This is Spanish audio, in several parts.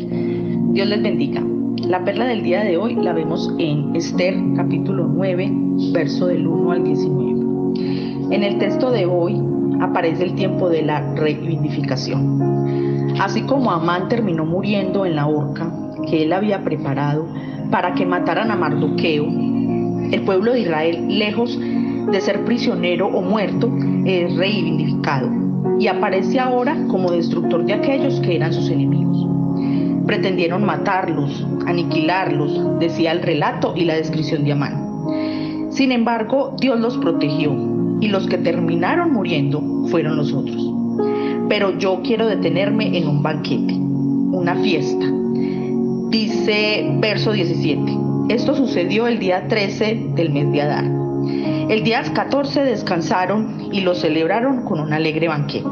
Dios les bendiga. La perla del día de hoy la vemos en Esther capítulo 9, verso del 1 al 19. En el texto de hoy aparece el tiempo de la reivindicación. Así como Amán terminó muriendo en la horca que él había preparado para que mataran a Mardoqueo, el pueblo de Israel, lejos de ser prisionero o muerto, es reivindificado y aparece ahora como destructor de aquellos que eran sus enemigos. Pretendieron matarlos, aniquilarlos, decía el relato y la descripción de Amán. Sin embargo, Dios los protegió y los que terminaron muriendo fueron los otros. Pero yo quiero detenerme en un banquete, una fiesta. Dice verso 17. Esto sucedió el día 13 del mes de Adar. El día 14 descansaron y lo celebraron con un alegre banquete.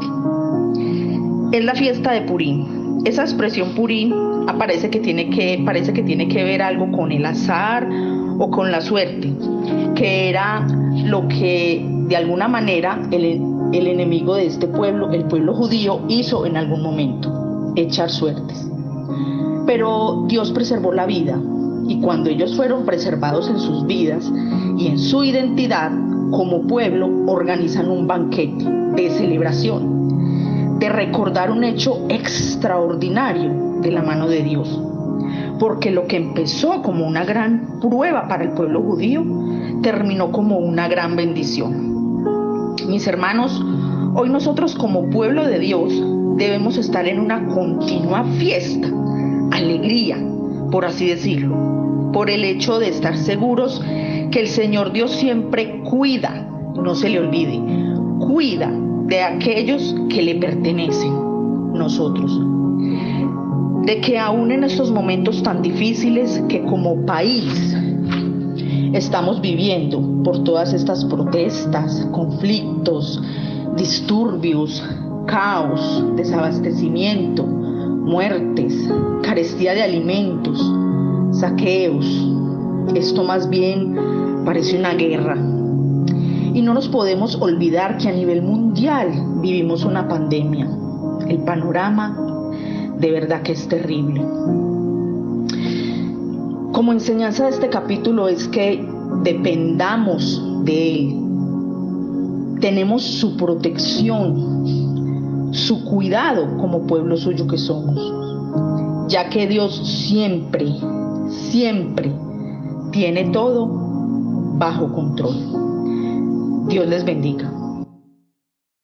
Es la fiesta de Purín. Esa expresión Purín aparece que tiene que, parece que tiene que ver algo con el azar o con la suerte, que era lo que de alguna manera el, el enemigo de este pueblo, el pueblo judío, hizo en algún momento, echar suertes. Pero Dios preservó la vida y cuando ellos fueron preservados en sus vidas y en su identidad como pueblo, organizan un banquete de celebración, de recordar un hecho extraordinario de la mano de Dios. Porque lo que empezó como una gran prueba para el pueblo judío, terminó como una gran bendición. Mis hermanos, hoy nosotros como pueblo de Dios debemos estar en una continua fiesta, alegría, por así decirlo, por el hecho de estar seguros que el Señor Dios siempre cuida, no se le olvide, cuida de aquellos que le pertenecen, nosotros. De que aún en estos momentos tan difíciles que como país estamos viviendo por todas estas protestas, conflictos, disturbios, caos, desabastecimiento, muertes, carestía de alimentos, saqueos. Esto más bien parece una guerra. Y no nos podemos olvidar que a nivel mundial vivimos una pandemia. El panorama de verdad que es terrible. Como enseñanza de este capítulo es que dependamos de Él. Tenemos su protección, su cuidado como pueblo suyo que somos, ya que Dios siempre, siempre tiene todo bajo control. Dios les bendiga.